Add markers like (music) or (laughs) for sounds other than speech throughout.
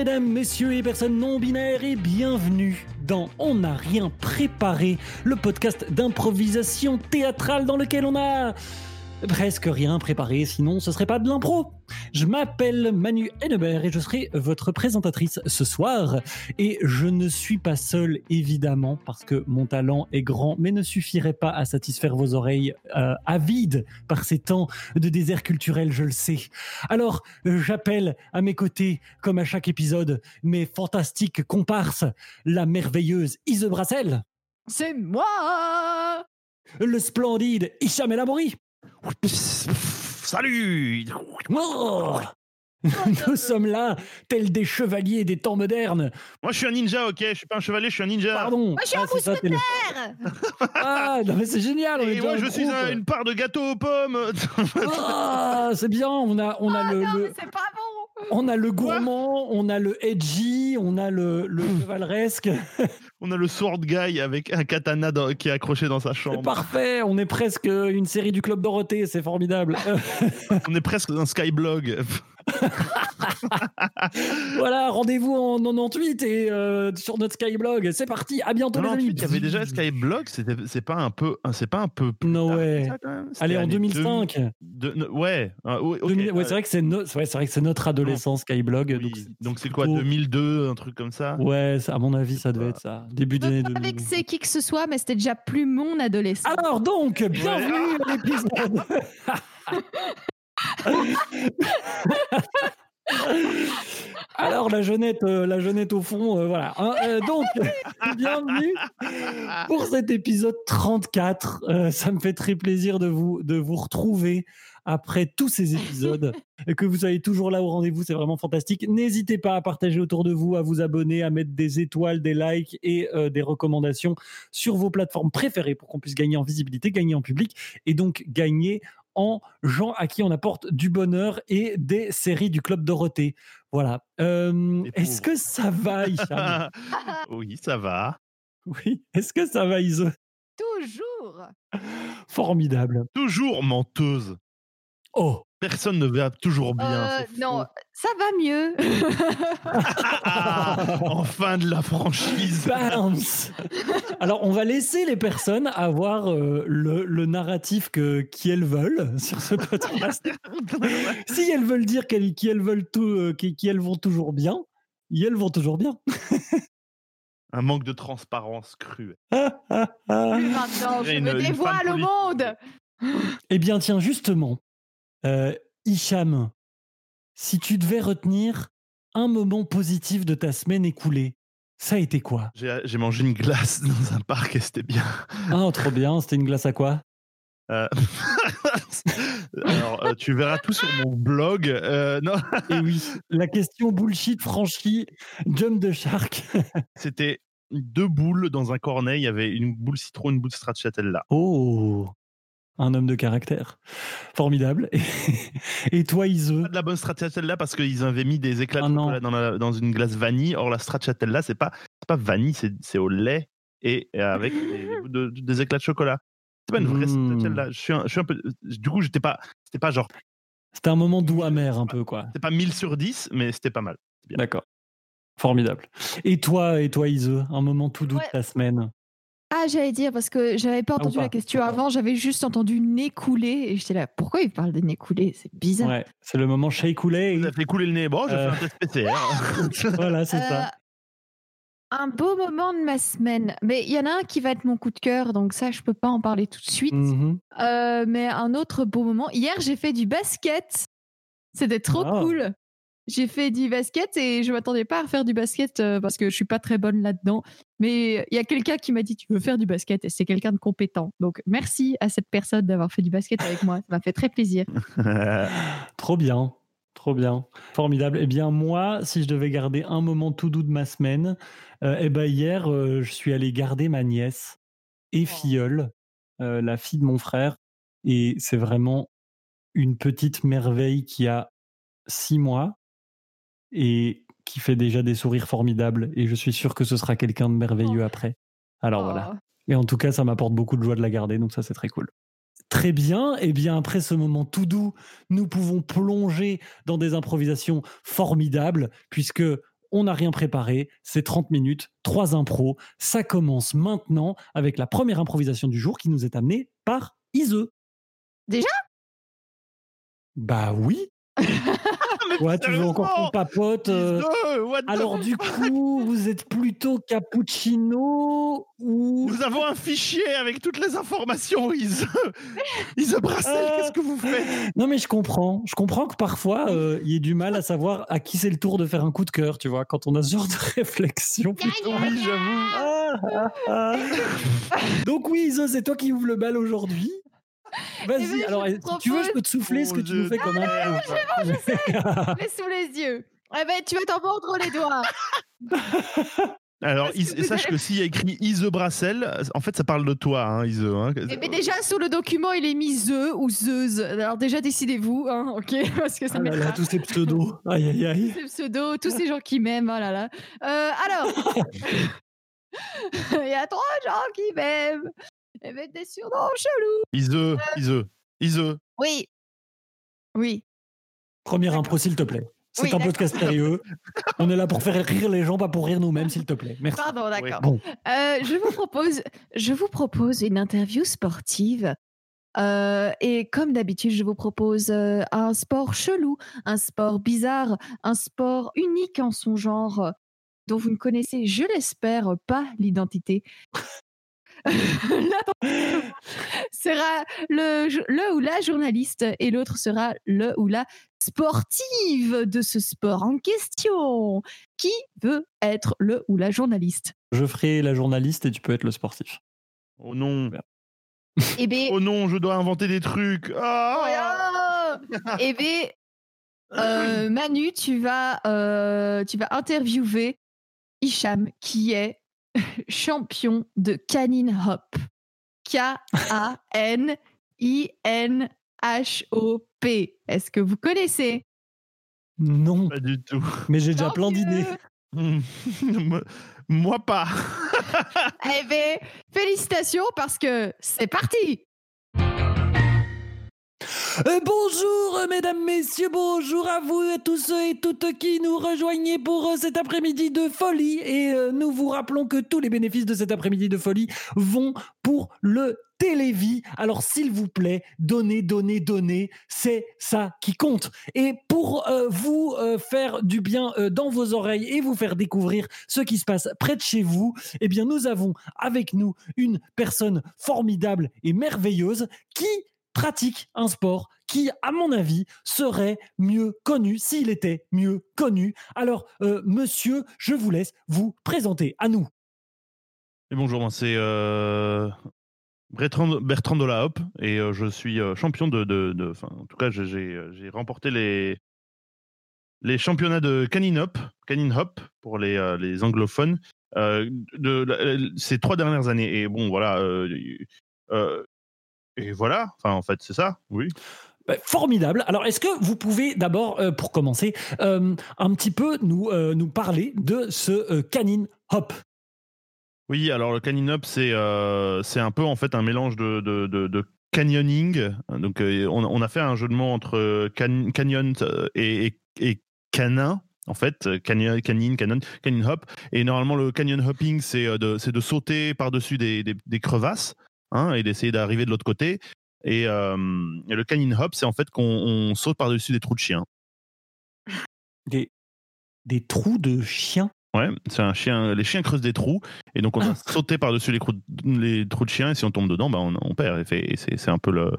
Mesdames, messieurs et personnes non binaires et bienvenue dans On n'a rien préparé, le podcast d'improvisation théâtrale dans lequel on a presque rien préparé, sinon ce serait pas de l'impro. Je m'appelle Manu Hennebert et je serai votre présentatrice ce soir. Et je ne suis pas seul, évidemment, parce que mon talent est grand, mais ne suffirait pas à satisfaire vos oreilles euh, avides par ces temps de désert culturel, je le sais. Alors, j'appelle à mes côtés, comme à chaque épisode, mes fantastiques comparses, la merveilleuse Ise Brassel, C'est moi le splendide Hicham El Amoury, Salut Nous sommes là, tels des chevaliers des temps modernes. Moi je suis un ninja, ok? Je suis pas un chevalier, je suis un ninja. Pardon. Moi, je suis un t'es le- Ah, non, mais c'est génial. on est Et moi je suis un- une part de gâteau aux pommes. Ah, c'est bien. On a, on a Ah le, non, le- mais c'est pas bon on a le gourmand, on a le edgy, on a le, le (gasps) chevaleresque. On a le sword guy avec un katana dans- qui est accroché dans sa C'est chambre. parfait. On est presque une série du club Dorothée. C'est formidable. (laughs) On est presque un skyblog. (laughs) voilà, rendez-vous en 98 et euh, sur notre Skyblog. C'est parti. À bientôt, les Non, amis. ensuite, il y avait déjà skyblog, c'est pas un peu, c'est pas un peu. plus No way. ça, quand même C'était Allez, en année 2005. 2000 de- no- ouais. ouais, ok, 2000 ouais, ouais. c'est vrai que c'est no- ouais, c'est vrai que c'est notre adolescence Skyblog. Oui. donc c'est quoi, plutôt- 2002, un truc comme ça? Ouais, ça- à mon avis, ça devait Bah. être ça. Début d'année pas 2000. vexer qui que ce soit, mais c'était déjà plus mon adolescence. Alors donc, bienvenue à l'épisode. (laughs) (laughs) Alors la jeunette, euh, la jeunette au fond, euh, voilà. hein. Euh, donc, (laughs) bienvenue pour cet épisode 34. Euh, ça me fait très plaisir de vous de vous retrouver après tous ces épisodes et que vous soyez toujours là au rendez-vous. C'est vraiment fantastique. N'hésitez pas à partager autour de vous, à vous abonner, à mettre des étoiles, des likes et des recommandations sur vos plateformes préférées pour qu'on puisse gagner en visibilité, gagner en public et donc gagner en gens à qui on apporte du bonheur et des séries du Club Dorothée. Voilà. Euh, Est-ce que ça va, Hicham? (laughs) Oui, ça va. Oui. Est-ce que ça va, Iso? Toujours Formidable. Toujours menteuse. Oh Personne ne va toujours bien. Euh, Non, ça va mieux. (laughs) Enfin de la franchise. Bounce Alors, on va laisser les personnes avoir euh, le, le narratif que, qui elles veulent sur ce podcast. (laughs) si elles veulent dire qu'elles, qui elles veulent tout, euh, qui, qui elles vont toujours bien, y elles vont toujours bien. (laughs) Un manque de transparence cruel. Ah, ah, ah. Plus maintenant, je me dévoile au monde. Eh bien, tiens, justement, euh, Hicham, si tu devais retenir un moment positif de ta semaine écoulée, ça a été quoi? J'ai j'ai mangé une glace (laughs) dans un parc et c'était bien. Ah, trop bien, c'était une glace à quoi? Euh, (laughs) Alors, euh, tu verras tout sur mon blog. Euh, non, Et oui, (laughs) la question bullshit franchie, jump de shark. c'était deux boules dans un cornet. Il y avait une boule citron, une boule stracciatella. Oh, un homme de caractère. Formidable. (laughs) Et, et toi, Ise Pas de la bonne stracciatella parce qu'ils avaient mis des éclats de Ah non. chocolat dans, la- dans une glace vanille. Or, la stracciatella, c'est pas, c'est pas vanille, c'est c'est au lait et avec des, de- de- des éclats de chocolat. C'est pas une vraie Mm. stracciatella. Je suis un, je suis un peu. Du coup, j'étais pas, c'était pas genre, C'était un moment doux amer un peu, quoi. c'était pas 1000 sur 10, mais c'était pas mal. bien. D'accord. Formidable. Et toi, et toi, Ise, un moment tout doux Ouais. de ta semaine? Ah, j'allais dire, parce que j'avais pas Ah, entendu pas. la question avant, j'avais juste entendu nez coulé et j'étais là, pourquoi il parle de nez coulé C'est bizarre. Ouais, c'est le moment shake Vous avez fait couler le nez. Bon, j'ai Euh. fait un test PCR. (laughs) Voilà, c'est Euh, ça. Un beau moment de ma semaine. Mais il y en a un qui va être mon coup de cœur, donc ça, je peux pas en parler tout de suite. Mhm. Euh, mais un autre beau moment. Hier, j'ai fait du basket. C'était trop Ah. cool. J'ai fait du basket et je m'attendais pas à faire du basket euh, parce que je suis pas très bonne là-dedans. Mais il y a quelqu'un qui m'a dit tu veux faire du basket et c'est quelqu'un de compétent. Donc merci à cette personne d'avoir fait du basket avec moi. Ça m'a fait très plaisir. (laughs) (laughs) Trop bien. Trop bien. Formidable. Eh bien, moi, si je devais garder un moment tout doux de ma semaine, euh, eh ben, hier, euh, je suis allé garder ma nièce et filleule, euh, la fille de mon frère. Et c'est vraiment une petite merveille qui a six mois et qui fait déjà des sourires formidables. Et je suis sûr que ce sera quelqu'un de merveilleux Oh. après. Alors voilà. Oh. Et en tout cas, ça m'apporte beaucoup de joie de la garder, donc ça, c'est très cool. Très bien. Et bien, après ce moment tout doux, nous pouvons plonger dans des improvisations formidables, puisque on n'a rien préparé, c'est 30 minutes, 3 impros. Ça commence maintenant avec la première improvisation du jour qui nous est amenée par Ise. Déjà? Bah oui. (laughs) Ouais, tu veux encore qu'on papote euh, Ise, what the Alors du coup, vous êtes plutôt cappuccino ou Nous avons un fichier avec toutes les informations, Ise. (laughs) Ise Brassel, Euh. qu'est-ce que vous faites Non mais je comprends. Je comprends que parfois euh, il y ait du mal à savoir à qui c'est le tour de faire un coup de cœur, tu vois, quand on a ce genre de (laughs) réflexion. plutôt. Oui, j'avoue. Ah, ah, ah. Donc oui, Iso, c'est toi qui ouvre le bal aujourd'hui. (laughs) Eh ben, Vas-y, je alors si tu veux, je peux te souffler ce que tu nous fais comme un. (laughs) Mets sous les yeux. Eh ben, tu vas t'en mordre les doigts. (laughs) Alors, que sache que s'il y a écrit Ise Brassel, en fait, ça parle de toi, hein, Ise. hein. Eh ben, déjà, sous le document, il est mis The ou Zeus. Alors, déjà, décidez-vous, hein, ok? Parce que ça Ah là là, tous ces pseudos. Aïe aïe aïe. Ces pseudos, tous ces gens qui m'aiment, oh là là. Euh, alors, il y a trois gens qui m'aiment. Eh ben, des surnoms chelous. Ise, Ise, Ise. Oui. Oui. Première impro, s'il te plaît. C'est Oui, un podcast sérieux. On est là pour faire rire les gens, pas pour rire nous-mêmes, s'il te plaît. Merci. Pardon, d'accord. Bon, Euh, je vous propose, je vous propose une interview sportive. Euh, et comme d'habitude, je vous propose euh, un sport chelou, un sport bizarre, un sport unique en son genre, dont vous ne connaissez, je l'espère, pas l'identité. L'un sera le, le ou la journaliste et l'autre sera le ou la sportive de ce sport en question. Qui veut être le ou la journaliste? Je ferai la journaliste et tu peux être le sportif. Oh non. Eh bien, Oh non, je dois inventer des trucs. Ah eh bien, euh, (laughs) Manu, tu vas, euh, tu vas interviewer Hicham, qui est champion de canine hop. K-A-N-I-N-H-O-P. Est-ce que vous connaissez? Non, Pas du tout. mais j'ai déjà Tant plein d'idées. (laughs) Moi- Moi pas. (laughs) Eh bien, félicitations parce que c'est parti Euh, bonjour, euh, mesdames, messieurs, bonjour à vous et tous ceux et toutes qui nous rejoignez pour euh, cet après-midi de folie. Et nous vous rappelons que tous les bénéfices de cet après-midi de folie vont pour le Télévis. Alors, s'il vous plaît, donnez, donnez, donnez. C'est ça qui compte. Et pour vous faire du bien dans vos oreilles et vous faire découvrir ce qui se passe près de chez vous, eh bien, nous avons avec nous une personne formidable et merveilleuse qui pratique un sport qui, à mon avis, serait mieux connu s'il était mieux connu. Alors, euh, monsieur, je vous laisse vous présenter à nous. Et bonjour, c'est euh, Bertrand, de la Hop et euh, je suis champion de. en tout cas, j'ai- remporté les, les championnats de canine hop, hop pour les, les anglophones ces trois dernières années. Et bon, voilà. Et voilà, enfin, en fait, c'est ça, oui. Bah, Formidable. Alors, est-ce que vous pouvez d'abord, euh, pour commencer, euh, un petit peu nous, euh, nous parler de ce canine hop? Oui, alors le canine hop, c'est un peu en fait un mélange de, de, de, de canyoning. Donc on, on a fait un jeu de mots entre can- canyon et, et, et canin. En fait, canyon, canine, canon, canyon hop. Et normalement, le canyon hopping, c'est de, de sauter par-dessus des, des, des crevasses hein, et d'essayer d'arriver de l'autre côté. Et, euh, et le canyon hop, c'est en fait qu'on on saute par-dessus des trous de chiens. des, des trous de chiens Ouais, c'est un chien. Les chiens creusent des trous, et donc on Ah. va sauter par-dessus les, trous de chiens, et si on tombe dedans, bah on, on perd. Et c'est un peu le.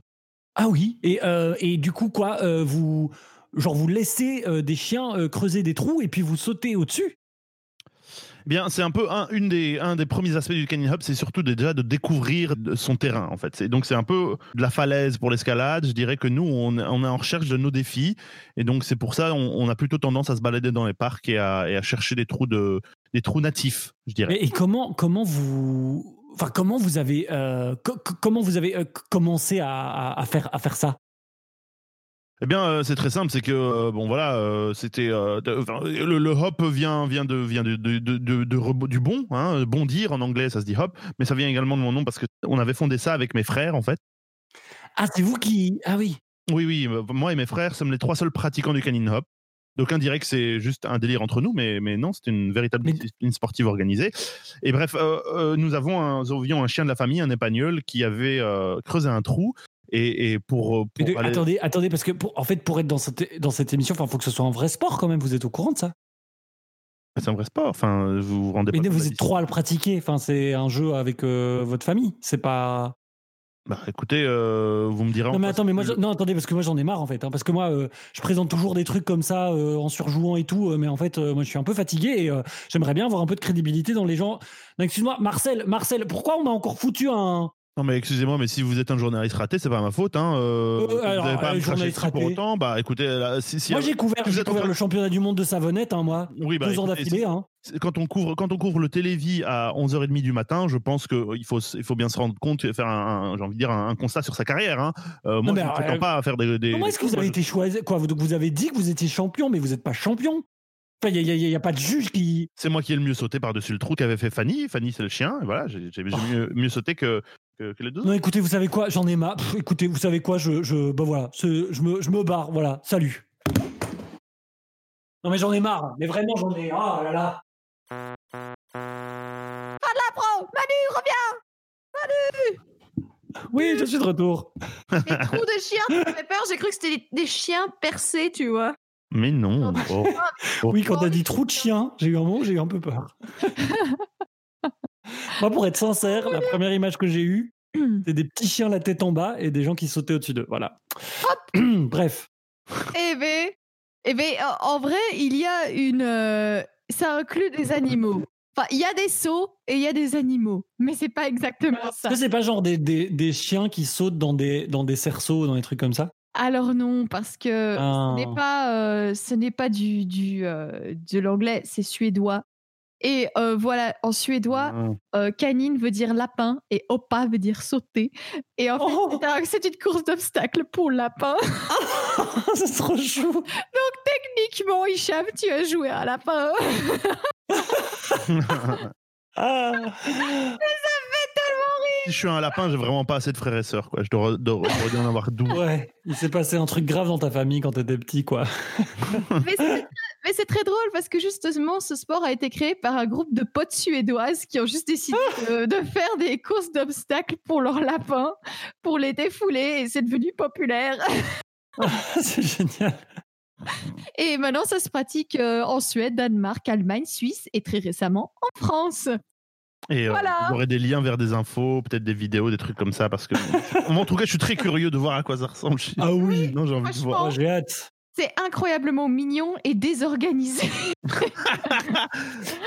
Ah oui. Et, euh, et du coup, quoi, euh, vous, genre, vous laissez euh, des chiens creuser des trous et puis vous sautez au-dessus? Bien, c'est un peu un, une des, un des premiers aspects du canyon hop, c'est surtout déjà de découvrir son terrain, en fait. Donc c'est un peu de la falaise pour l'escalade. Je dirais que nous, on, est en recherche de nos défis, et donc c'est pour ça on, a plutôt tendance à se balader dans les parcs et à, chercher des trous de, des trous natifs, je dirais. Et, comment, comment vous, enfin, comment vous avez, euh, co- co- comment vous avez euh, commencé à faire, à faire ça? Eh bien, euh, c'est très simple, c'est que euh, bon voilà, euh, c'était le, le hop vient vient de vient de, de, de- de- du bon, hein, bondir en anglais, ça se dit hop, mais ça vient également de mon nom parce que on avait fondé ça avec mes frères en fait. Ah, c'est vous qui, ah oui. Oui oui, moi et mes frères sommes les trois seuls pratiquants du canine hop. Diraient que c'est juste un délire entre nous, mais, mais non, c'est une véritable Mais- une sportive organisée. Et bref, euh, euh, nous avons un, nous avions un chien de la famille, un épagnol, qui avait euh, creusé un trou. Et, et pour, euh, Mais pour de- aller- Attendez, attendez, parce que pour, en fait, pour être dans cette, dans cette émission, il faut que ce soit un vrai sport quand même. Vous êtes au courant de ça? C'est un vrai sport. Enfin, vous vous rendez Mais pas compte vous êtes trois à le pratiquer. Enfin, c'est un jeu avec euh, votre famille. C'est pas. Bah écoutez, euh, vous me direz. Non mais attends, mais moi, je- non attendez, parce que moi j'en ai marre en fait, hein, parce que moi euh, je présente toujours des trucs comme ça euh, en surjouant et tout, mais en fait moi je suis un peu fatigué et j'aimerais bien avoir un peu de crédibilité dans les gens. Excuse-moi, Marcel, Marcel, pourquoi on a encore foutu un Non mais excusez-moi, mais si vous êtes un journaliste raté, c'est pas ma faute. Hein. euh, Euh, alors, vous n'avez pas à euh, journaliste dessus pour raté. autant. Bah écoutez, là, si, si Moi j'ai couvert, vous êtes le championnat du monde de savonnette, hein, moi, oui, bah, deux ans écoutez, d'affilée. Hein. quand on couvre quand on couvre le télévis à 11h30 du matin, je pense qu'il faut il faut bien se rendre compte et faire un, un- j'ai envie de dire un, un constat sur sa carrière. Hein. Moi, je ne prétends pas à faire des. des Comment est-ce que vous avez été choisi Quoi, vous, avez dit que vous étiez champion, mais vous n'êtes pas champion. Enfin, il n'y a, pas de juge qui. C'est moi qui ai le mieux sauté par-dessus le trou qu'avait fait Fanny. Fanny, c'est le chien. Et voilà, j'ai mieux, mieux sauté que, que, que les deux. Non, écoutez, vous savez quoi J'en ai marre. Pff, écoutez, vous savez quoi Je, je, bah voilà, je me, je me barre. Voilà, salut. Non mais j'en ai marre. Mais vraiment, j'en ai. Oh là là. Pro, Manu, reviens Oui, je suis de retour. Les trous de chiens, ça fait peur. J'ai cru que c'était des, des chiens percés, tu vois. Mais non. oh. Oui, quand t'as dit trou de chien, j'ai eu un moment, j'ai eu un peu peur. (laughs) Moi, pour être sincère, la première image que j'ai eue, (clears throat) c'est des petits chiens la tête en bas et des gens qui sautaient au-dessus d'eux. Voilà. (clears throat) Bref. Eh ben, eh ben, en vrai, il y a une. euh, ça inclut des animaux. Enfin, il y a des sauts et il y a des animaux, mais c'est pas exactement Est-ce ça. c'est pas genre des, des, des chiens qui sautent dans des, dans des cerceaux ou dans des trucs comme ça? Alors non, parce que Ah. ce n'est pas, euh, ce n'est pas du, du euh, de l'anglais, c'est suédois. Et euh, voilà, en suédois, Ah. euh, canine veut dire lapin et oppa veut dire sauter. Et en fait, Oh. c'est un- c'est une course d'obstacles pour lapin. (laughs) C'est trop chou. Techniquement, Hicham, tu as joué un lapin. (laughs) Ah. Si je suis un lapin, j'ai vraiment pas assez de frères et sœurs. Quoi. Je dois, en avoir 12. Ouais, il s'est passé un truc grave dans ta famille quand t'étais petit, quoi. Mais c'est (laughs) mais c'est très drôle parce que justement, ce sport a été créé par un groupe de potes suédoises qui ont juste décidé de, de faire des courses d'obstacles pour leurs lapins, pour les défouler, et c'est devenu populaire. (laughs) (laughs) c'est génial. Et maintenant, ça se pratique euh, en Suède, Danemark, Allemagne, Suisse et très récemment en France. Et euh, Voilà. vous aurez des liens vers des infos, peut-être des vidéos, des trucs comme ça. Parce que. Moi, en tout cas, je suis très curieux de voir à quoi ça ressemble. Ah oui, Non, j'ai envie de voir. Oh, j'ai hâte. C'est incroyablement mignon et désorganisé. (laughs)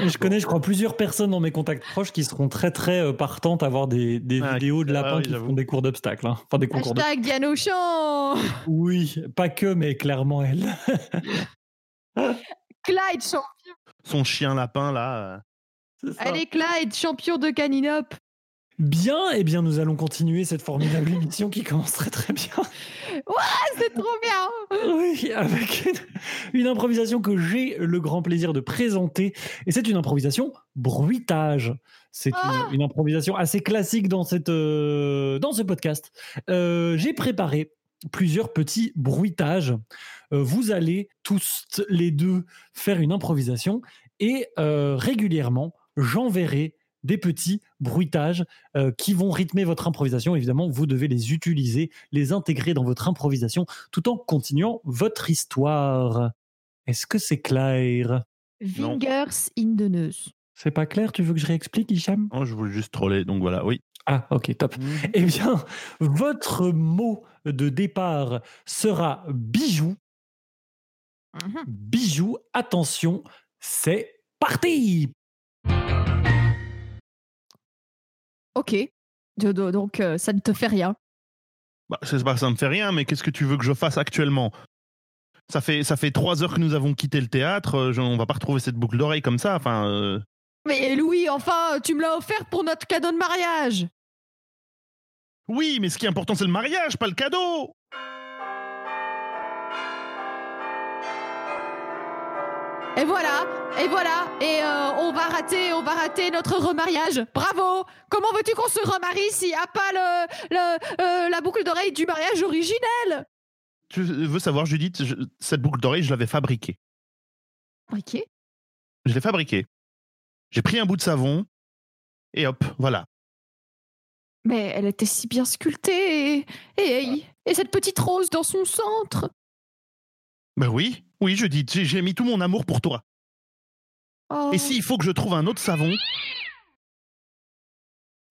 Je connais, je crois, plusieurs personnes dans mes contacts proches qui seront très très euh, partantes à voir des, des Ah, vidéos de ah lapins oui, qui font des cours d'obstacles. hein. Enfin, des concours de... Hashtag Diane Oui, pas que, mais clairement elle. (laughs) Clyde, champ- Son chien lapin, là. euh, allez Clyde, champion de Caninop. Bien, eh bien, nous allons continuer cette formidable émission qui commence très très bien. C'est trop bien Oui, avec une, une improvisation que j'ai le grand plaisir de présenter. Et c'est une improvisation bruitage. C'est Ah une, une improvisation assez classique dans, cette, euh, dans ce podcast. Euh, j'ai préparé plusieurs petits bruitages. Euh, vous allez tous les deux faire une improvisation et régulièrement, j'enverrai des petits bruitages euh, qui vont rythmer votre improvisation. Évidemment, vous devez les utiliser, les intégrer dans votre improvisation tout en continuant votre histoire. Est-ce que c'est clair? Non. Fingers in the nose. C'est pas clair? Tu veux que je réexplique, Hicham? Oh, je voulais juste troller, donc voilà, oui. Ah, ok, top. Eh bien, votre mot de départ sera bijou. Mhm. Bijou, attention, c'est parti Ok. Do- do- Donc, euh, ça ne te fait rien. Bah, c'est pas ça me fait rien, mais qu'est-ce que tu veux que je fasse actuellement? Ça fait, ça fait trois heures que nous avons quitté le théâtre, euh, je- on va pas retrouver cette boucle d'oreille comme ça. Enfin, euh, Mais Louis, enfin, tu me l'as offert pour notre cadeau de mariage. Oui, mais ce qui est important, c'est le mariage, pas le cadeau Et voilà, et voilà, et euh, on va rater, on va rater notre remariage. Bravo Comment veux-tu qu'on se remarie s'il n'y a pas le, le, euh, la boucle d'oreille du mariage originel? Tu veux savoir, Judith, je- cette boucle d'oreille, je l'avais fabriquée. Ok. Je l'ai fabriqué. J'ai pris un bout de savon et hop, voilà. Mais elle était si bien sculptée et, et, et cette petite rose dans son centre. Ben oui, oui, je dis, j'ai mis tout mon amour pour toi. Oh. Et s'il faut que je trouve un autre savon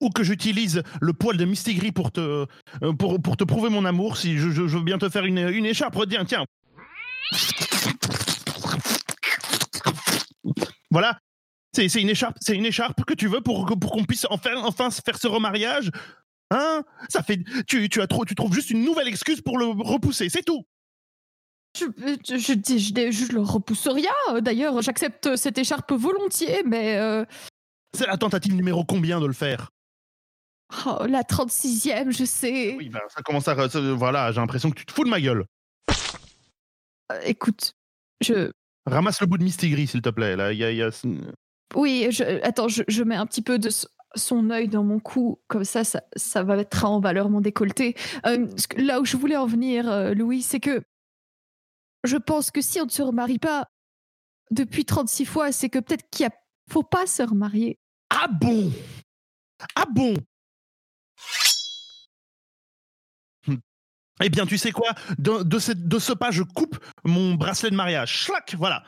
ou que j'utilise le poil de Mistigris pour te, euh, pour, pour te prouver mon amour, si je, je- je veux bien te faire une, une écharpe, tiens, tiens. Voilà, c'est une écharpe, c'est une écharpe que tu veux pour, que- pour qu'on puisse enfin, enfin faire ce remariage. Hein? Ça fait, tu, tu as trop, tu trouves juste une nouvelle excuse pour le repousser, c'est tout. Je, je, je, dis- je, dis- je le repousse rien. D'ailleurs, j'accepte cette écharpe volontiers, mais euh, C'est la tentative numéro combien de le faire? Oh, la 36e, je sais. Oui, ben, ça commence à, ça- voilà, j'ai l'impression que tu te fous de ma gueule. Euh, écoute, je. Ramasse le bout de Mistigris, s'il te plaît. Là, y a, y a- Oui, attends, je, mets un petit peu de son œil dans mon cou, comme ça, ça, ça va mettre en valeur mon décolleté. Euh, là où je voulais en venir, Louis, c'est que je pense que si on ne se remarie pas depuis 36 fois, c'est que peut-être qu'il ne faut pas se remarier. Ah bon? Ah bon? Hmm. Eh bien, tu sais quoi? De, de, cette- de ce pas, je coupe mon bracelet de mariage. Schlac Voilà.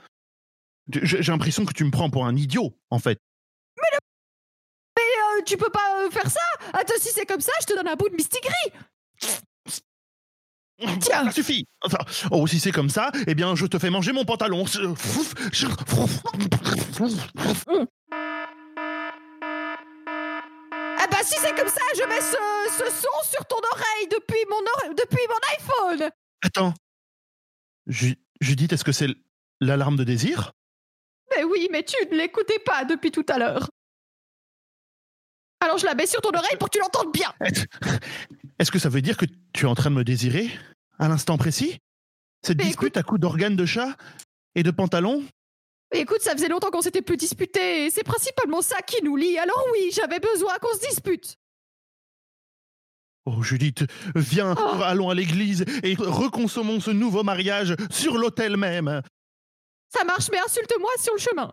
J'ai l'impression que tu me prends pour un idiot, en fait. Euh, tu peux pas euh, faire ça? Attends, si c'est comme ça, je te donne un bout de mistigris Tiens. Ça suffit Enfin, Oh, si c'est comme ça, eh bien, je te fais manger mon pantalon. Ah bah si c'est comme ça, je mets ce, ce son sur ton oreille depuis mon, ore- depuis mon iPhone Attends. Ju- Judith, est-ce que c'est l'alarme de désir? Mais oui, mais tu ne l'écoutais pas depuis tout à l'heure. Alors je la mets sur ton oreille pour que tu l'entendes bien. Est-ce que ça veut dire que tu es en train de me désirer à l'instant précis? Cette Mais dispute à coups d'organes de chat et de pantalon? Écoute, ça faisait longtemps qu'on s'était plus disputé et c'est principalement ça qui nous lie. Alors oui, j'avais besoin qu'on se dispute. Oh Judith, viens, Oh. allons à l'église et reconsommons ce nouveau mariage sur l'autel même. Ça marche, mais insulte-moi sur le chemin.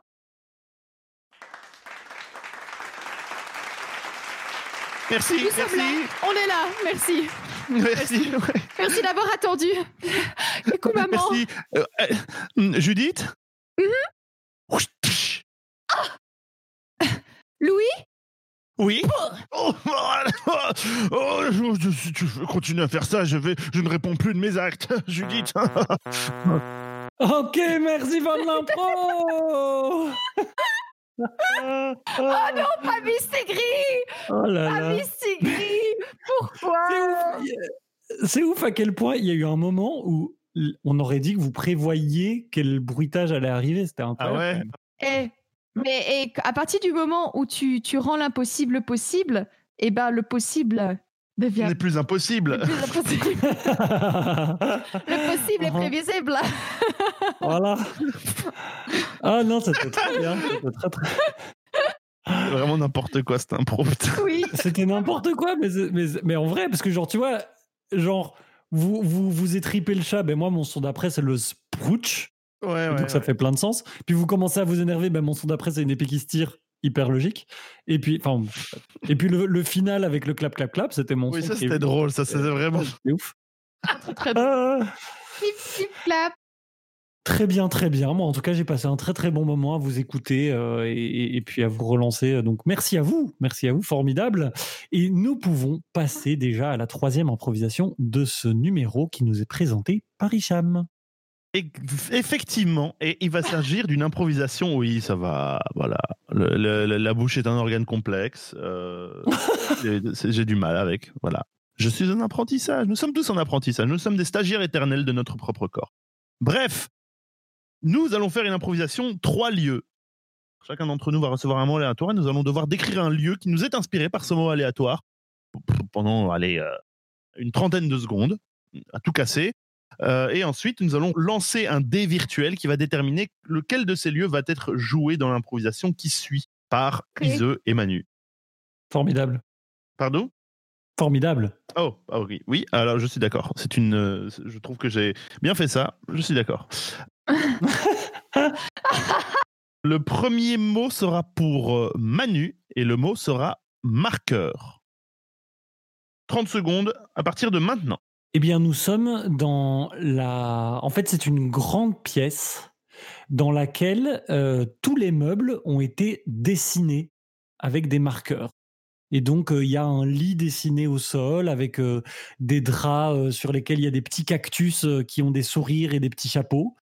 Merci, Nous sommes merci, là, on est là, merci. merci, ouais, Merci d'avoir attendu. Écoute, maman. merci. Euh, euh, Judith. Ouch, Louis Oui oh, oh, je- je- Si tu veux continuer à faire ça, je, vais, je ne réponds plus de mes actes, (laughs) Judith. (laughs) Ok, merci pour l'impro (laughs) Oh non, pas Mistigris Oh là Pas là Pourquoi? C'est ouf. C'est ouf à quel point il y a eu un moment où on aurait dit que vous prévoyiez quel bruitage allait arriver. C'était Ah incroyable. ouais Eh, mais et à partir du moment où tu, tu rends l'impossible possible, eh ben le possible devient n'est plus impossible. plus impossible. (laughs) Le possible est prévisible. voilà. Ah non, c'était très bien. C'était très, très- Vraiment n'importe quoi, cette impro. Oui. C'était n'importe quoi, mais, mais, mais en vrai, parce que genre, tu vois, genre, vous, vous, vous étripez le chat, ben moi, mon son d'après, c'est le sprouch. Ouais, donc ouais, ça fait plein de sens. Puis vous commencez à vous énerver, ben mon son d'après, c'est une épée qui se tire, hyper logique. Et puis, enfin, et puis le, le final avec le clap, clap, clap, c'était mon Oui, son. ça c'était drôle, ça c'était vraiment. C'était ouf. Très, très bien. Ah, Flip, flip, clap. très bien, très bien. Moi, en tout cas, j'ai passé un très, très bon moment à vous écouter euh, et, et- et puis à vous relancer. Donc, merci à vous. Merci à vous. Formidable. Et nous pouvons passer déjà à la troisième improvisation de ce numéro qui nous est présenté par Hicham. Et- effectivement, et il va s'agir d'une improvisation. Oui, ça va. Voilà, Le- le- le- la bouche est un organe complexe. euh, (laughs) J'ai du mal avec. Voilà. Je suis en apprentissage. Nous sommes tous en apprentissage. Nous sommes des stagiaires éternels de notre propre corps. Bref, nous allons faire une improvisation trois lieux. Chacun d'entre nous va recevoir un mot aléatoire et nous allons devoir décrire un lieu qui nous est inspiré par ce mot aléatoire pendant allez, euh, une trentaine de secondes, à tout casser. Euh, et ensuite, nous allons lancer un dé virtuel qui va déterminer lequel de ces lieux va être joué dans l'improvisation qui suit par Ok. Ise et Manu. Formidable. Pardon? Formidable. Oh, ah oui, oui. Alors je suis d'accord. C'est une. euh, je trouve que j'ai bien fait ça. Je suis d'accord. (laughs) Le premier mot sera pour euh, Manu et le mot sera marqueur. 30 secondes à partir de maintenant. Eh bien, nous sommes dans la. En fait, c'est une grande pièce dans laquelle euh, tous les meubles ont été dessinés avec des marqueurs. Et donc, euh, il y a un lit dessiné au sol avec euh, des draps sur lesquels il y a des petits cactus qui ont des sourires et des petits chapeaux.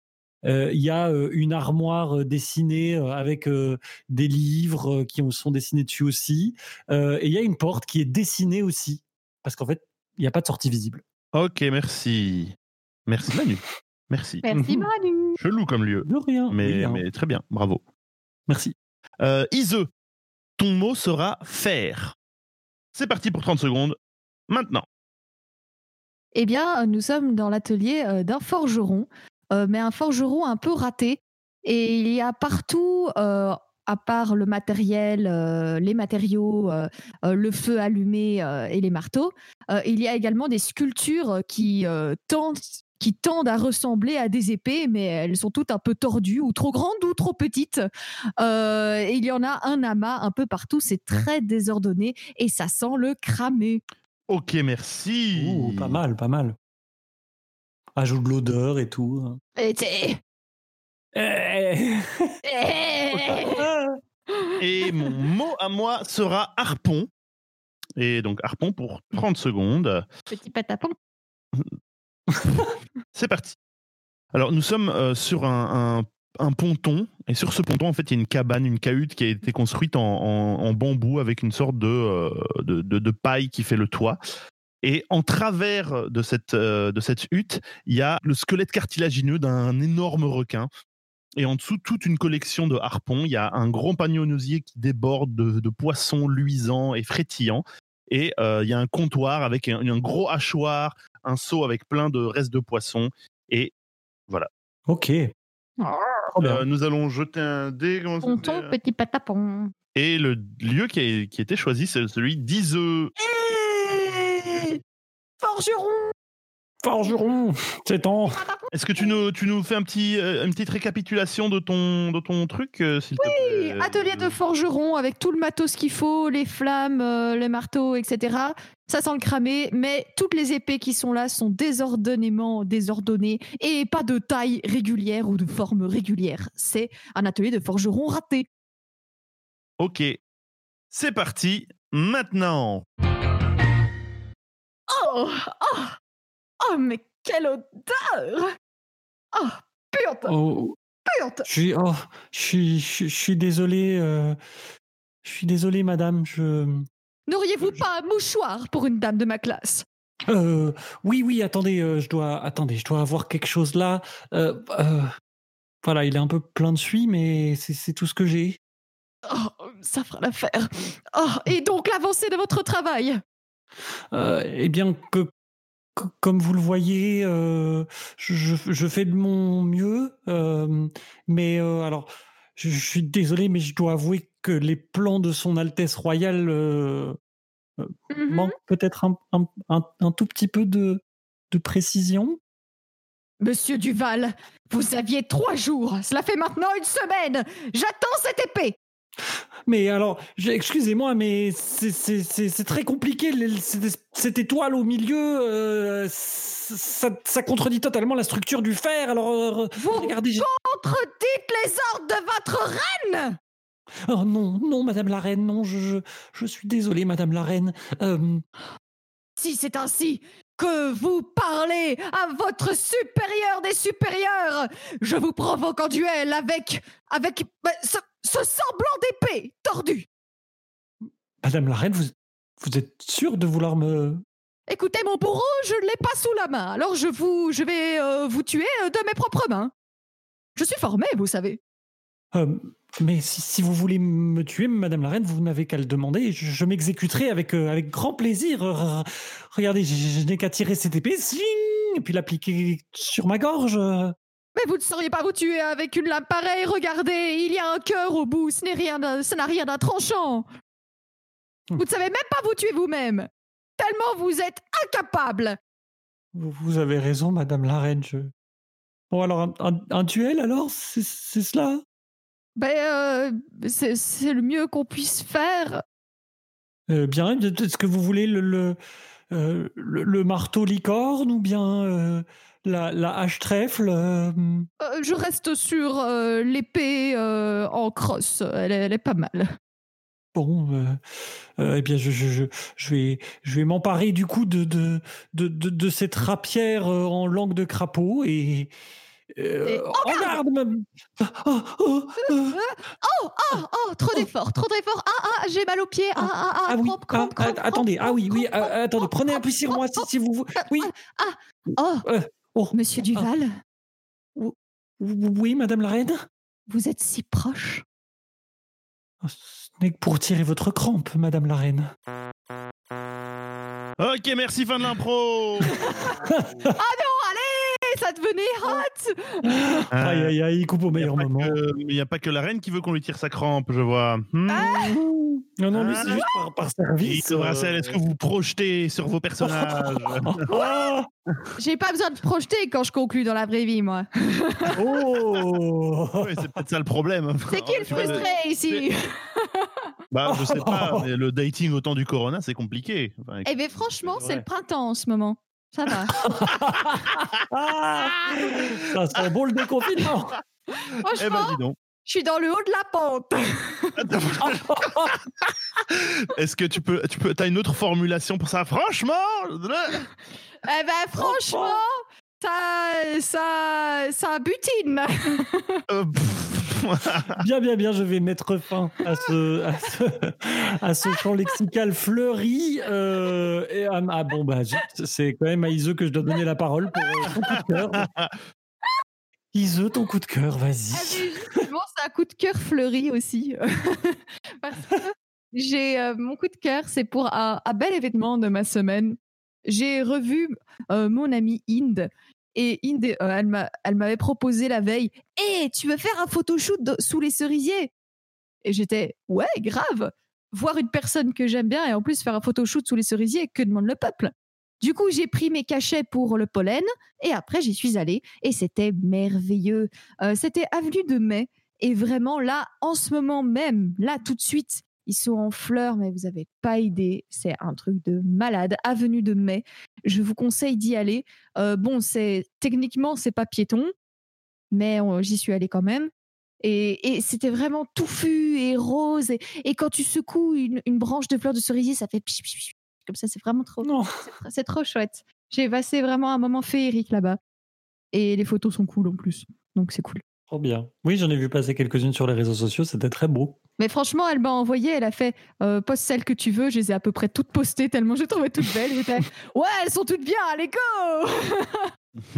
Il y a une armoire dessinée avec des livres qui ont- sont dessinés dessus aussi. Et il y a une porte qui est dessinée aussi. Parce qu'en fait, il n'y a pas de sortie visible. Ok, merci. Merci Manu. Merci. Merci Mhm. Manu. Chelou comme lieu. De rien. Mais, Oui, hein. mais très bien, bravo. Merci. Euh, Ise, ton mot sera faire. C'est parti pour 30 secondes. Maintenant. Eh bien, nous sommes dans l'atelier euh, d'un forgeron, euh, mais un forgeron un peu raté. Et il y a partout, euh, à part le matériel, euh, les matériaux, le feu allumé euh, et les marteaux, euh, il y a également des sculptures qui, euh, tendent, qui tendent à ressembler à des épées, mais elles sont toutes un peu tordues, ou trop grandes ou trop petites. Euh, et il y en a un amas un peu partout, c'est très désordonné et ça sent le cramé. Ok, merci. Ouh, pas mal, pas mal. Ajoute de l'odeur et tout. hein. Et t'es- Eh. (laughs) Et mon mot à moi sera harpon. Et donc harpon pour 30 secondes. Petit patapon. (laughs) C'est parti. Alors nous sommes euh, sur un, un- un ponton. Et sur ce ponton, en fait, il y a une cabane, une cahute qui a été construite en, en- en bambou avec une sorte de, euh, de, de- de paille qui fait le toit. Et en travers de cette, euh, de cette hutte, il y a le squelette cartilagineux d'un énorme requin. Et en dessous, toute une collection de harpons. Il y a un grand panier aux osier qui déborde de, de poissons luisants et frétillants. Et euh, il y a un comptoir avec un, un gros hachoir, un seau avec plein de restes de poissons. Et Ok. Trop bien. euh, nous allons jeter un dé. Ponton, s'appelle petit patapon. Et le lieu qui a, qui a été choisi, c'est celui d'Iseux. Forgeron Forgeron, c'est temps. Est-ce que tu nous, tu nous fais un petit, euh, une petite récapitulation de ton, de ton truc, euh, s'il te plaît? Atelier de forgeron avec tout le matos qu'il faut, les flammes, euh, les marteaux, etc. Ça sent le cramé, mais toutes les épées qui sont là sont désordonnément désordonnées et pas de taille régulière ou de forme régulière. C'est un atelier de forgeron raté. Ok. C'est parti. Maintenant. Oh, oh, oh, mais quelle odeur Oh, putain, Oh, putain je suis, oh, je suis, je je suis désolé. euh, je suis désolé, madame. Je. N'auriez-vous pas un mouchoir pour une dame de ma classe? Euh, oui, oui. Attendez, euh, je dois, attendez, je dois avoir quelque chose là. Euh, euh, voilà, il est un peu plein de suie, mais c'est tout ce que j'ai. Oh, ça fera l'affaire. Oh, et donc l'avancée de votre travail? Euh, eh bien, que- comme vous le voyez, euh, je, fais de mon mieux. euh, mais euh, alors, je, je suis désolé, mais je dois avouer que les plans de Son Altesse Royale Mhm. manquent peut-être un, un- un- un tout petit peu de, de précision. Monsieur Duval, vous aviez trois jours. Cela fait maintenant une semaine. J'attends cette épée. Mais alors, excusez-moi, mais c'est- très compliqué. Cette, cette étoile au milieu, euh, ça, ça contredit totalement la structure du fer. Alors, euh, Vous regardez. contredites les ordres de votre reine. Oh non, non, Madame la Reine, non, je, je, je suis désolé, Madame la Reine. Euh, Si c'est ainsi que vous parlez à votre supérieur des supérieurs, je vous provoque en duel avec avec bah, ce, ce semblant d'épée tordue. Madame la Reine, vous, vous êtes sûre de vouloir me... Écoutez, mon bourreau, je ne l'ai pas sous la main. Alors je vous, je vais euh, vous tuer euh, de mes propres mains. Je suis formé, vous savez. Euh, mais si, si vous voulez me tuer, Madame la Reine, vous n'avez qu'à le demander. Je, je m'exécuterai avec, euh, avec grand plaisir. Regardez, je, je n'ai qu'à tirer cette épée, zing, et puis l'appliquer sur ma gorge. Mais vous ne sauriez pas vous tuer avec une lame pareille. Regardez, il y a un cœur au bout. Ce n'est rien, d'un- ça n'a rien d'un tranchant. Hmm. Vous ne savez même pas vous tuer vous-même. Tellement vous êtes incapable. Vous, vous avez raison, Madame la Reine. Je, Bon, alors, un, un- un duel, alors C'est c'est cela? Ben, euh, c'est le mieux qu'on puisse faire. Euh, Bien, est-ce que vous voulez le, le, euh, le- le marteau licorne ou bien euh, la, la hache trèfle je reste sur l'épée en crosse. Elle, est- elle est pas mal. Bon, eh bien, je, je, je, je vais, je vais m'emparer du coup de, de, de, de, de cette rapière en langue de crapaud et. Euh, Et- en. Ah, ah, ah, ah. Oh, oh, oh, trop d'efforts, trop d'efforts. Ah, ah, j'ai mal aux pieds. Ah, ah, ah, Ah oui, crampe, crampe, ah, crampe, ah, attendez, crampe, ah oui, oui, crampe, ah, crampe, attendez, crampe, prenez un peu sur moi si, si vous voulez. Oui, Oh, oh, Monsieur Duval, oui, madame la reine vous êtes si proche. Oh, Ce n'est que pour tirer votre crampe, madame la reine. Ok, merci, fin de l'impro (laughs) Et ça devenait hot. Aïe, aïe, aïe, il coupe au Il n'y a, meilleur pas moment. que- il y a pas que la reine qui veut qu'on lui tire sa crampe, je vois. Hmm. Non, non, lui, c'est Ah. juste par, par service. Euh. est-ce que vous projetez sur vos personnages (laughs) Ah J'ai pas besoin de projeter quand je conclue dans la vraie vie, moi. (laughs) Oh Ouais, C'est peut-être ça le problème. C'est qui le (laughs) vois, frustré ici Bah, je sais pas, mais le dating au temps du corona, c'est compliqué. Enfin, Eh bien, franchement, C'est c'est le printemps en ce moment. Ça va. Ça sent bon le déconfinement eh ben, Franchement, dis donc. je suis dans le haut de la pente. (laughs) Est-ce que tu peux, tu peux, as une autre formulation pour ça? Franchement, Eh ben, franchement, ça, ça, ça butine. euh, Bien, bien, bien, je vais mettre fin à ce, à ce, à ce champ lexical fleuri. euh, et, ah, ah, bon, bah, c'est quand même à Iseu que je dois donner la parole pour euh, son coup de cœur. Iseu, ton coup de cœur, Ah, vas-y. justement, c'est un coup de cœur fleuri aussi. (laughs) Parce que j'ai euh, mon coup de cœur, c'est pour un, bel événement de ma semaine. J'ai revu euh, mon amie Inde. Et Inde, euh, elle m'a- elle m'avait proposé la veille Hé, tu veux faire un photoshoot sous les cerisiers? Et j'étais Ouais, grave Voir une personne que j'aime bien et en plus faire un photoshoot sous les cerisiers, que demande le peuple? Du coup, j'ai pris mes cachets pour le pollen et après, j'y suis allée et c'était merveilleux. Euh, c'était Avenue de Mai. Et vraiment, là, en ce moment même, là, tout de suite, ils sont en fleurs, mais vous n'avez pas idée. C'est un truc de malade. Avenue de Mai. Je vous conseille d'y aller. Euh, bon, c'est techniquement, c'est pas piéton, mais euh, j'y suis allée quand même. Et, c'était vraiment touffu et rose. Et, quand tu secoues une, branche de fleurs de cerisier, ça fait. Comme ça. C'est vraiment trop, Non. c'est tr- c'est trop chouette. J'ai passé vraiment un moment féerique là-bas. Et les photos sont cool en plus. Donc c'est cool. Trop bien. Oui, j'en ai vu passer quelques-unes sur les réseaux sociaux, c'était très beau. Mais franchement, elle m'a envoyé, elle a fait euh, poste celle que tu veux. Je les ai à peu près toutes postées tellement je les trouvais toutes belles. J'étais (laughs) ouais, elles sont toutes bien, allez go (laughs)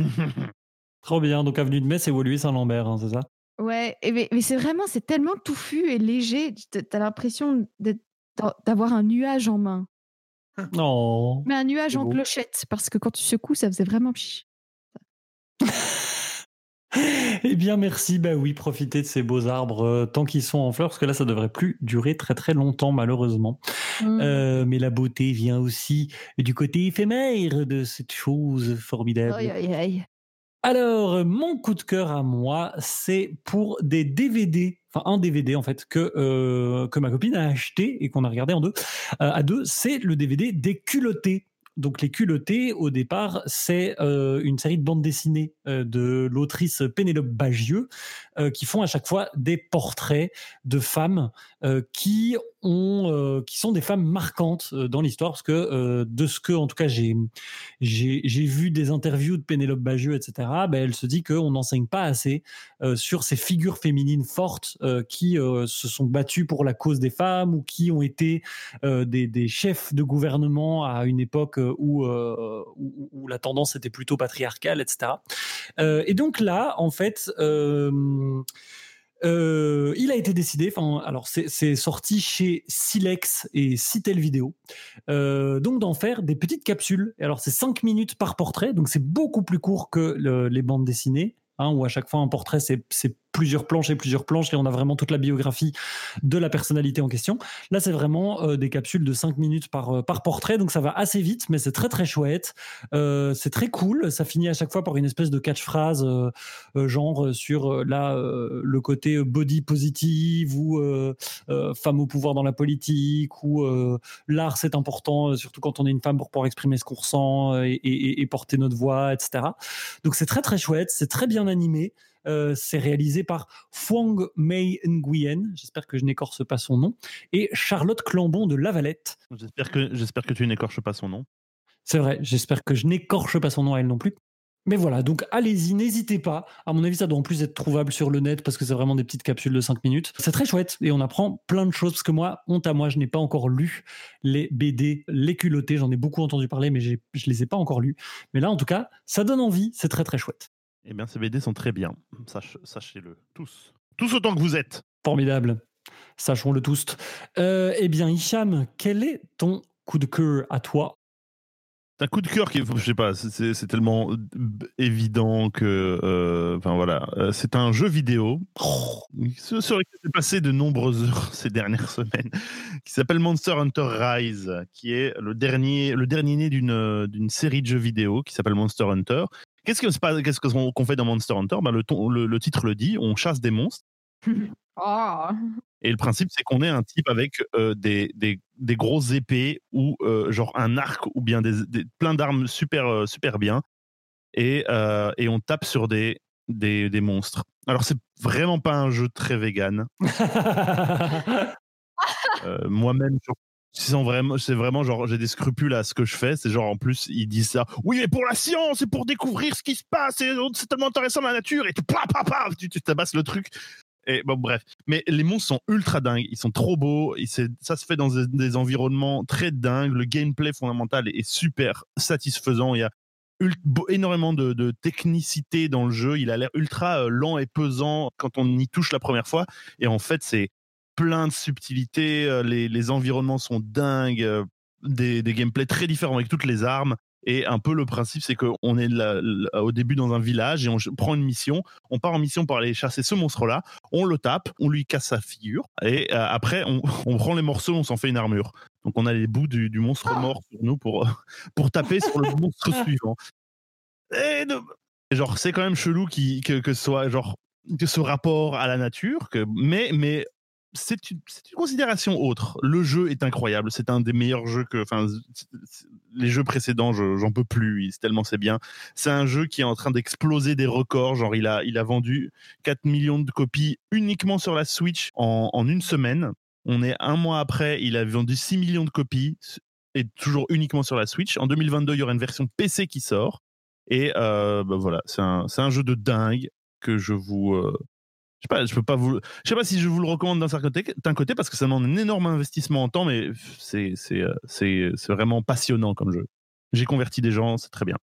Trop bien. Donc, Avenue de Metz, c'est Woluwe Saint-Lambert, hein, c'est ça? Ouais, et mais, mais c'est vraiment, c'est tellement touffu et léger. T'as l'impression d'avoir un nuage en main. (laughs) Non. Mais un nuage en clochette, parce que quand tu secoues, ça faisait vraiment pchi. Eh bien, merci. Bah oui, profitez de ces beaux arbres euh, tant qu'ils sont en fleurs, parce que là, ça devrait plus durer très très longtemps, malheureusement. Mm. Euh, mais la beauté vient aussi du côté éphémère de cette chose formidable. Aïe, aïe, aïe. Alors, mon coup de cœur à moi, c'est pour des DVD, enfin un DVD en fait, que, euh, que ma copine a acheté et qu'on a regardé en deux, euh, à deux, c'est le DVD des culottés. Donc les culottés, au départ, c'est euh, une série de bandes dessinées de l'autrice Pénélope Bagieux, qui font à chaque fois des portraits de femmes qui ont, euh, qui sont des femmes marquantes euh, dans l'histoire, parce que euh, de ce que, en tout cas, j'ai j'ai vu des interviews de Pénélope Bagieux, etc. Ben, elle se dit qu'on n'enseigne pas assez euh, sur ces figures féminines fortes euh, qui euh, se sont battues pour la cause des femmes ou qui ont été des, des chefs de gouvernement à une époque où, où, où la tendance était plutôt patriarcale, etc. Et donc là, en fait, euh, il a été décidé, enfin, alors c'est sorti chez Silex et Citel Vidéo, euh, donc d'en faire des petites capsules. Et alors c'est 5 minutes par portrait, donc c'est beaucoup plus court que le- les bandes dessinées, hein, où à chaque fois un portrait c'est plusieurs planches et plusieurs planches et on a vraiment toute la biographie de la personnalité en question. Là, c'est vraiment euh, des capsules de 5 minutes par, euh, par portrait, donc ça va assez vite, mais c'est très très chouette. Euh, c'est très cool. Ça finit à chaque fois par une espèce de catchphrase, genre sur là, le côté body positive ou femme au pouvoir dans la politique ou l'art c'est important, surtout quand on est une femme pour pouvoir exprimer ce qu'on ressent et porter notre voix, etc. Donc c'est très très chouette, c'est très bien animé. Euh, c'est réalisé par Fwang Mei Nguyen, j'espère que je n'écorce pas son nom, et Charlotte Clambon de Lavalette. J'espère que, j'espère que tu n'écorches pas son nom. C'est vrai, j'espère que je n'écorche pas son nom à elle non plus. Mais voilà, donc allez-y, n'hésitez pas. À mon avis, ça doit en plus être trouvable sur le net parce que c'est vraiment des petites capsules de 5 minutes. C'est très chouette et on apprend plein de choses parce que moi, honte à moi, je n'ai pas encore lu les BD, les culottés. J'en ai beaucoup entendu parler, mais je les ai pas encore lus. Mais là, en tout cas, ça donne envie. C'est très très chouette. Eh bien, ces BD sont très bien. Sach- Sachez-le. Tous. Tous autant que vous êtes. Formidable. Sachons-le tous. Euh, eh bien, Hicham, quel est ton coup de cœur à toi? Un coup de cœur qui, je sais pas, c'est- tellement évident que, euh, enfin voilà, Euh, c'est un jeu vidéo ce sur lequel j'ai passé de nombreuses heures ces dernières semaines, qui s'appelle Monster Hunter Rise, qui est le dernier, le dernier né d'une d'une série de jeux vidéo qui s'appelle Monster Hunter. Qu'est-ce qu'on qu'on fait dans Monster Hunter? Bah, le, ton- le, le titre le dit, on chasse des monstres. (laughs) Oh. Et le principe, c'est qu'on est un type avec euh, des, des, des grosses épées ou euh, genre un arc ou bien des, des- plein d'armes super, euh, super bien. Et, euh, et on tape sur des, des, des monstres. Alors, c'est vraiment pas un jeu très vegan. (laughs) Euh, Moi-même, je- c'est vraiment, c'est vraiment genre, j'ai des scrupules à ce que je fais. C'est genre, en plus, ils disent ça. Oui, mais pour la science et pour découvrir ce qui se passe, c'est tellement intéressant la nature. Et tu, pa, pa, pa, tu, tabasses le truc. Et bon, bref. Mais les monstres sont ultra dingues. Ils sont trop beaux. Ça se fait dans des, environnements très dingues. Le gameplay fondamental est super satisfaisant. Il y a énormément de, de technicité dans le jeu. Il a l'air ultra euh, lent et pesant quand on y touche la première fois. Et en fait, c'est plein de subtilités. euh, Les, les environnements sont dingues. euh, Des, des gameplays très différents avec toutes les armes. Et un peu le principe, c'est qu'on est là- là- au début dans un village et on prend une mission. On part en mission pour aller chasser ce monstre-là. On le tape, on lui casse sa figure. Et euh, après, on, (laughs) on prend les morceaux, on s'en fait une armure. Donc on a les bouts du, du monstre mort sur nous pour, (laughs) pour taper sur le (laughs) monstre suivant. Et, de- genre, c'est quand même chelou qui, que, que ce soit genre que ce rapport à la nature, que, mais, mais c'est une, considération autre. Le jeu est incroyable. C'est un des meilleurs jeux que. Enfin, les jeux précédents, je- j'en peux plus. Tellement c'est bien. C'est un jeu qui est en train d'exploser des records. Genre, il a, il a vendu 4 millions de copies uniquement sur la Switch en, une semaine. On est un mois après, il a vendu 6 millions de copies et toujours uniquement sur la Switch. En 2022, il y aura une version PC qui sort. Et euh, bah voilà, c'est un, un jeu de dingue que je vous. euh, je sais pas, je peux pas vous. Je sais pas si je vous le recommande d'un certain côté, d'un côté parce que ça demande un énorme investissement en temps, mais c'est c'est euh, c'est c'est vraiment passionnant comme jeu. J'ai converti des gens, c'est très bien.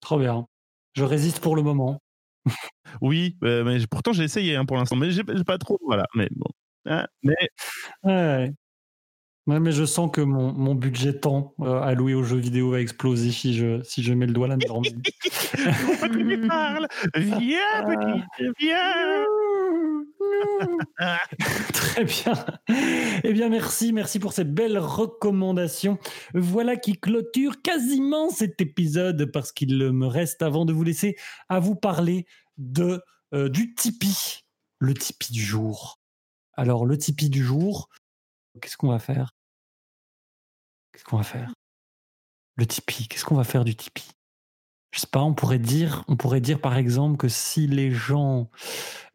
Trop bien. Je résiste pour le moment. (laughs) Oui, euh, mais pourtant j'ai essayé hein, pour l'instant, mais j'ai j'ai pas trop. Voilà, mais bon. Hein, mais Ouais. Ouais, mais je sens que mon, mon budget temps euh, alloué aux jeux vidéo va exploser si je, si je mets le doigt là-dedans. (laughs) tu parles. Viens, petit, viens. (laughs) Très bien. Eh bien, merci, merci pour ces belles recommandations. Voilà qui clôture quasiment cet épisode parce qu'il me reste, avant de vous laisser, à vous parler de euh, du Tipeee, le Tipeee du jour. Alors, le Tipeee du jour, qu'est-ce qu'on va faire? Qu'est-ce qu'on va faire? Le Tipeee, qu'est-ce qu'on va faire du Tipeee? Je sais pas, on pourrait dire, on pourrait dire par exemple que si les gens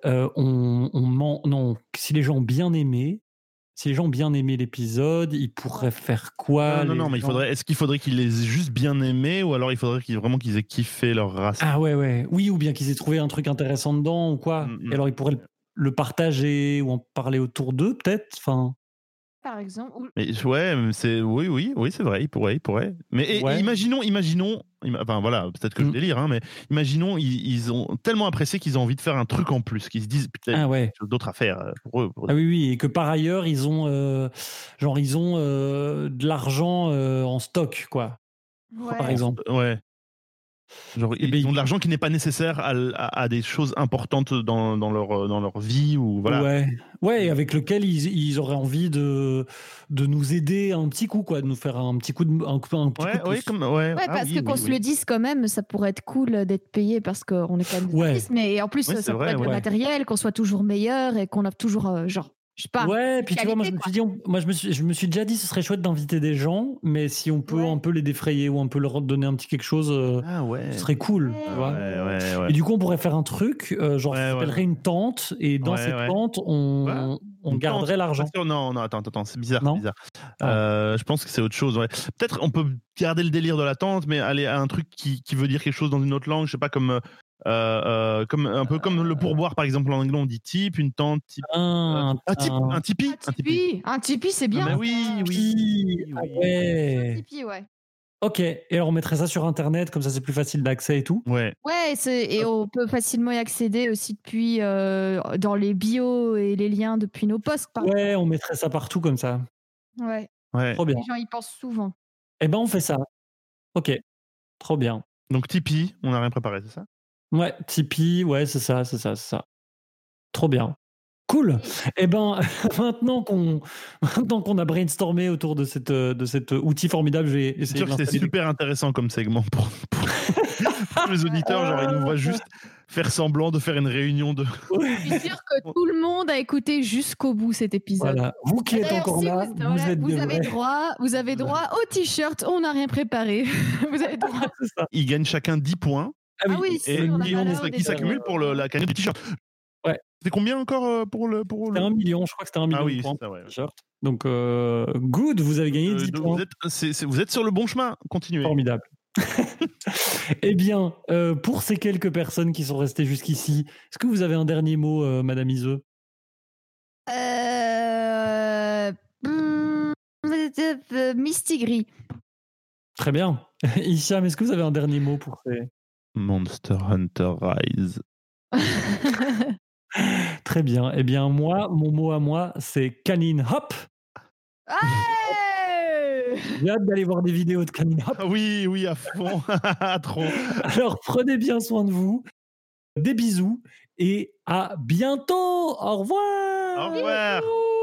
euh, ont, man- non, si les gens ont bien aimé, si les gens ont bien aimé l'épisode, ils pourraient faire quoi non, non, mais il faudrait. Est-ce qu'il faudrait qu'ils les aient juste bien aimés ou alors il faudrait qu'ils vraiment qu'ils aient kiffé leur race? Ah ouais, ouais. Oui, ou bien qu'ils aient trouvé un truc intéressant dedans ou quoi. Mm. Et alors ils pourraient le, le partager ou en parler autour d'eux, peut-être? Enfin, Par exemple. ou- Mais ouais, c'est oui, oui, oui, c'est vrai, il pourrait, il pourrait. Mais et- Ouais. imaginons, imaginons, im- enfin voilà, peut-être que je Mm. délire, hein, mais imaginons, ils, ils ont tellement apprécié qu'ils ont envie de faire un truc en plus, qu'ils se disent putain, ah ouais. quelque chose d'autre à faire euh, pour eux. pour- Ah oui, oui, et que par ailleurs, ils ont, euh, genre, ils ont euh, de l'argent euh, en stock, quoi, Ouais. par exemple. Ouais. Genre, Eh ils ben, ont de l'argent qui n'est pas nécessaire à, à- à des choses importantes dans, dans leur, dans leur vie ou voilà. Ouais, ouais, avec lequel ils, ils auraient envie de, de nous aider un petit coup, quoi, de nous faire un petit coup de, un, petit Ouais, coup de pouce. comme, ouais, Ouais, ah parce oui, que oui, qu'on se oui. le dise quand même, ça pourrait être cool d'être payé parce qu'on est quand même des artistes, mais en plus, Ouais, ça pourrait vrai, être ouais. le matériel, qu'on soit toujours meilleur et qu'on a toujours, euh, genre, je sais pas. Ouais, puis tu vois, moi je me suis dit, on- moi je me suis, je me suis déjà dit, ce serait chouette d'inviter des gens, mais si on peut Ouais. un peu les défrayer ou un peu leur donner un petit quelque chose, euh, Ah ouais. ce serait cool, Ouais. tu vois. Ouais, ouais, ouais. Et du coup, on pourrait faire un truc, euh, genre, ouais. une tente, et dans Ouais, cette ouais. tente, on, Ouais. on garderait l'argent. Non, non, attends, attends, c'est bizarre. Non bizarre. Ah. Euh, je pense que c'est autre chose. ouais. Peut-être on peut garder le délire de la tente, mais aller à un truc qui, qui veut dire quelque chose dans une autre langue. Je sais pas, comme, euh, euh, comme un peu comme le pourboire, par exemple, en anglais, on dit type, une tente, type. Un, un, type, un- un tipi. Un Tipeee, un Tipeee, c'est bien. Ah, mais oui, ça. oui. Ah. Un ouais. Ok, et alors on mettrait ça sur internet, comme ça c'est plus facile d'accès et tout. Ouais. Ouais, c'est- et on peut facilement y accéder aussi depuis euh, dans les bios et les liens depuis nos posts. par Ouais, on mettrait ça partout comme ça. Ouais. ouais. Trop bien. Les gens y pensent souvent. Eh ben on fait ça. Ok, trop bien. Donc Tipeee, on n'a rien préparé, c'est ça? Ouais, Tipeee, ouais, c'est ça, c'est ça, c'est ça. Trop bien. Cool. Eh ben, (laughs) maintenant qu'on maintenant qu'on a brainstormé autour de cette euh, de cet outil formidable, je vais C'est sûr super intéressant comme segment pour, pour- (laughs) pour les auditeurs. Genre, ils nous voient juste faire semblant de faire une réunion de. Je suis sûre que tout le monde a écouté jusqu'au bout cet épisode. Voilà. Vous qui êtes encore si là, vous, vous, voilà, êtes vous des avez vrais. droit, vous avez droit au t-shirt. On n'a rien préparé. (laughs) vous avez droit. Ils gagnent chacun 10 points Ah oui, et c'est le on a qui, million pas de- l'heure qui s'accumulent pour le- la cagnotte du t-shirt. Ouais. C'était combien encore euh, pour le. Pour C'était le... un million, je crois que c'était un million Ah oui, de points c'est ça, ouais. Donc, euh, good, vous avez gagné Euh, 10 donc points. vous, êtes, vous sur le bon chemin. Continuez. Formidable. (laughs) eh bien, euh, pour ces quelques personnes qui sont restées jusqu'ici, est-ce que vous avez un dernier mot, euh, Madame Iseux? Euh... hmm, euh, Misty Gris. Très bien. (laughs) Hicham, est-ce que vous avez un dernier mot pour ces... Monster Hunter Rise. (laughs) Très bien. Eh bien, moi, mon mot à moi, c'est canine hop. J'ai hâte d'aller voir des vidéos de canine hop. Ah oui, oui, à fond. (laughs) Trop. Alors, prenez bien soin de vous. Des bisous et à bientôt. Au revoir. Au revoir. Bisous